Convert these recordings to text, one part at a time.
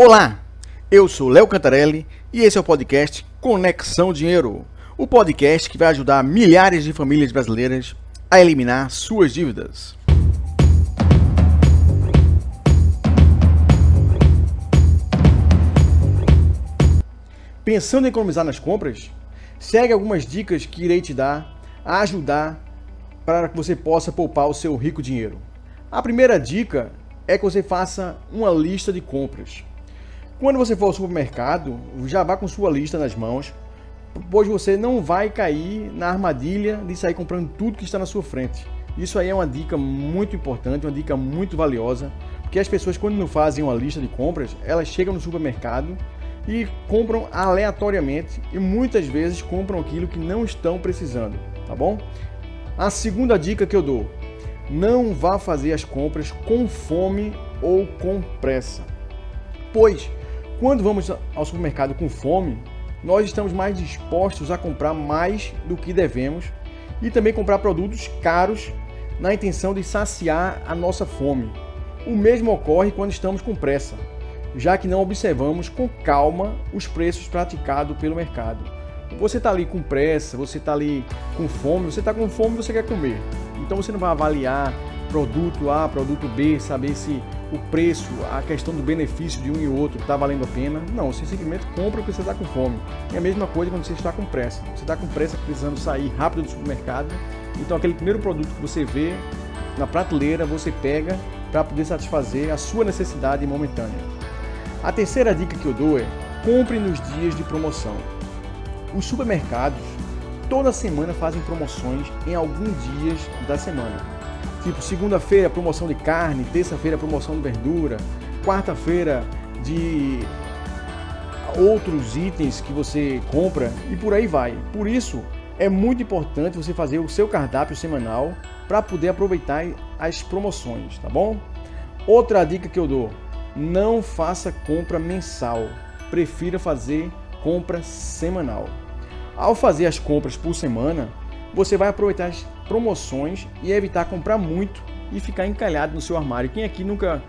Olá, eu sou Léo Cantarelli e esse é o podcast Conexão Dinheiro, o podcast que vai ajudar milhares de famílias brasileiras a eliminar suas dívidas. Pensando em economizar nas compras? Segue algumas dicas que irei te dar a ajudar para que você possa poupar o seu rico dinheiro. A primeira dica é que você faça uma lista de compras. Quando você for ao supermercado, já vá com sua lista nas mãos, pois você não vai cair na armadilha de sair comprando tudo que está na sua frente. Isso aí é uma dica muito importante, uma dica muito valiosa, porque as pessoas quando não fazem uma lista de compras, elas chegam no supermercado e compram aleatoriamente e muitas vezes compram aquilo que não estão precisando, tá bom? A segunda dica que eu dou: não vá fazer as compras com fome ou com pressa. Pois, quando vamos ao supermercado com fome, nós estamos mais dispostos a comprar mais do que devemos e também comprar produtos caros na intenção de saciar a nossa fome. O mesmo ocorre quando estamos com pressa já que não observamos com calma os preços praticados pelo mercado. Você está ali com pressa, você está ali com fome, você está com fome você quer comer. Então você não vai avaliar produto A, produto B, saber se o preço, a questão do benefício de um e outro está valendo a pena. Não, você simplesmente compra porque você está com fome. É a mesma coisa quando você está com pressa. Você está com pressa precisando sair rápido do supermercado. Então aquele primeiro produto que você vê na prateleira, você pega para poder satisfazer a sua necessidade momentânea. A terceira dica que eu dou é compre nos dias de promoção. Os supermercados toda semana fazem promoções em alguns dias da semana. Tipo, segunda-feira promoção de carne, terça-feira promoção de verdura, quarta-feira de outros itens que você compra e por aí vai. Por isso, é muito importante você fazer o seu cardápio semanal para poder aproveitar as promoções, tá bom? Outra dica que eu dou: não faça compra mensal, prefira fazer compra semanal. Ao fazer as compras por semana, você vai aproveitar as promoções e evitar comprar muito e ficar encalhado no seu armário. Quem aqui nunca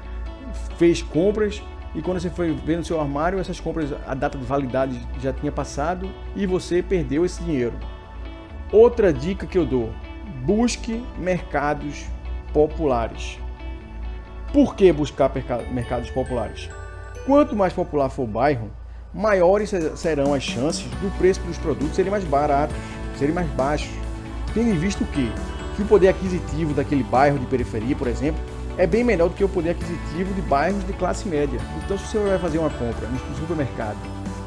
fez compras e quando você foi ver no seu armário, essas compras, a data de validade já tinha passado e você perdeu esse dinheiro. Outra dica que eu dou: busque mercados populares. Por que buscar mercados populares? Quanto mais popular for o bairro, maiores serão as chances do preço dos produtos serem mais baratos, serem mais baixos. Tendo em vista o quê? Que o poder aquisitivo daquele bairro de periferia, por exemplo, é bem menor do que o poder aquisitivo de bairros de classe média. Então, se você vai fazer uma compra no supermercado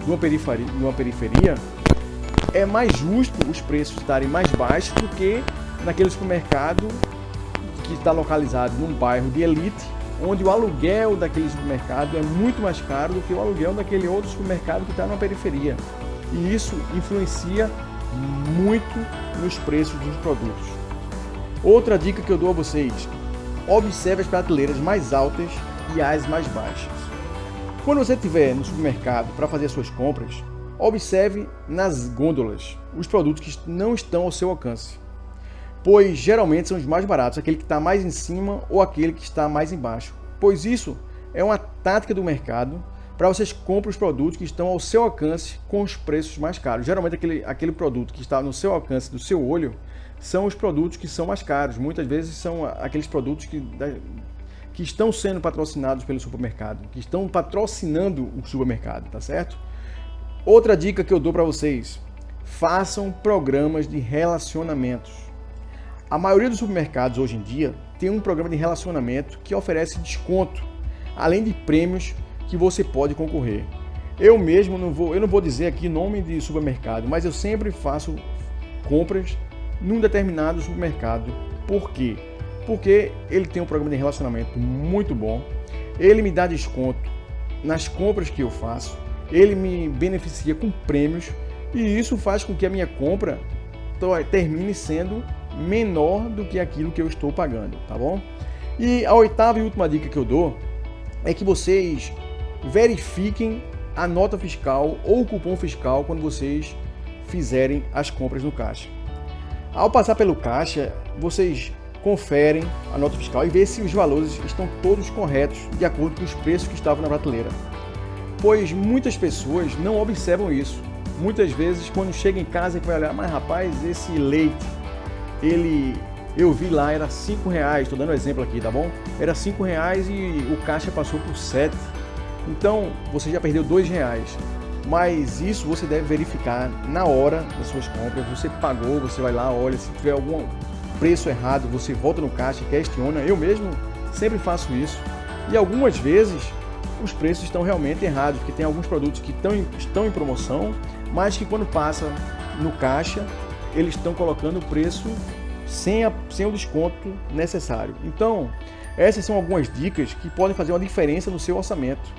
de uma periferia, periferia é mais justo os preços estarem mais baixos do que naquele supermercado que está localizado num bairro de elite, onde o aluguel daquele supermercado é muito mais caro do que o aluguel daquele outro supermercado que está na periferia. E isso influencia muito nos preços dos produtos. Outra dica que eu dou a vocês: observe as prateleiras mais altas e as mais baixas. Quando você estiver no supermercado para fazer suas compras, observe nas gôndolas os produtos que não estão ao seu alcance pois geralmente são os mais baratos, aquele que está mais em cima ou aquele que está mais embaixo. Pois isso é uma tática do mercado para vocês comprem os produtos que estão ao seu alcance com os preços mais caros. Geralmente aquele, aquele produto que está no seu alcance, do seu olho, são os produtos que são mais caros. Muitas vezes são aqueles produtos que, que estão sendo patrocinados pelo supermercado, que estão patrocinando o supermercado, tá certo? Outra dica que eu dou para vocês: façam programas de relacionamentos. A maioria dos supermercados hoje em dia tem um programa de relacionamento que oferece desconto, além de prêmios que você pode concorrer. Eu mesmo não vou, eu não vou dizer aqui nome de supermercado, mas eu sempre faço compras num determinado supermercado. Por quê? Porque ele tem um programa de relacionamento muito bom. Ele me dá desconto nas compras que eu faço. Ele me beneficia com prêmios e isso faz com que a minha compra termine sendo menor do que aquilo que eu estou pagando, tá bom? E a oitava e última dica que eu dou é que vocês verifiquem a nota fiscal ou o cupom fiscal quando vocês fizerem as compras no caixa. Ao passar pelo caixa, vocês conferem a nota fiscal e vê se os valores estão todos corretos de acordo com os preços que estavam na prateleira. pois muitas pessoas não observam isso. Muitas vezes, quando chega em casa e vai olhar, mas rapaz, esse leite, ele eu vi lá, era 5 reais, estou dando um exemplo aqui, tá bom? Era 5 reais e o caixa passou por 7. Então você já perdeu 2 reais. Mas isso você deve verificar na hora das suas compras. Você pagou, você vai lá, olha, se tiver algum preço errado, você volta no caixa, questiona. Eu mesmo sempre faço isso. E algumas vezes os preços estão realmente errados, porque tem alguns produtos que estão em, estão em promoção, mas que quando passa no caixa, eles estão colocando o preço sem, a, sem o desconto necessário. Então, essas são algumas dicas que podem fazer uma diferença no seu orçamento,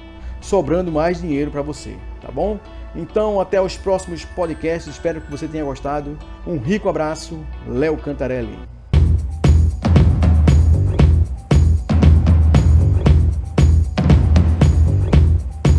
sobrando mais dinheiro para você, tá bom? Então, até os próximos podcasts. Espero que você tenha gostado. Um rico abraço, Léo Cantarelli.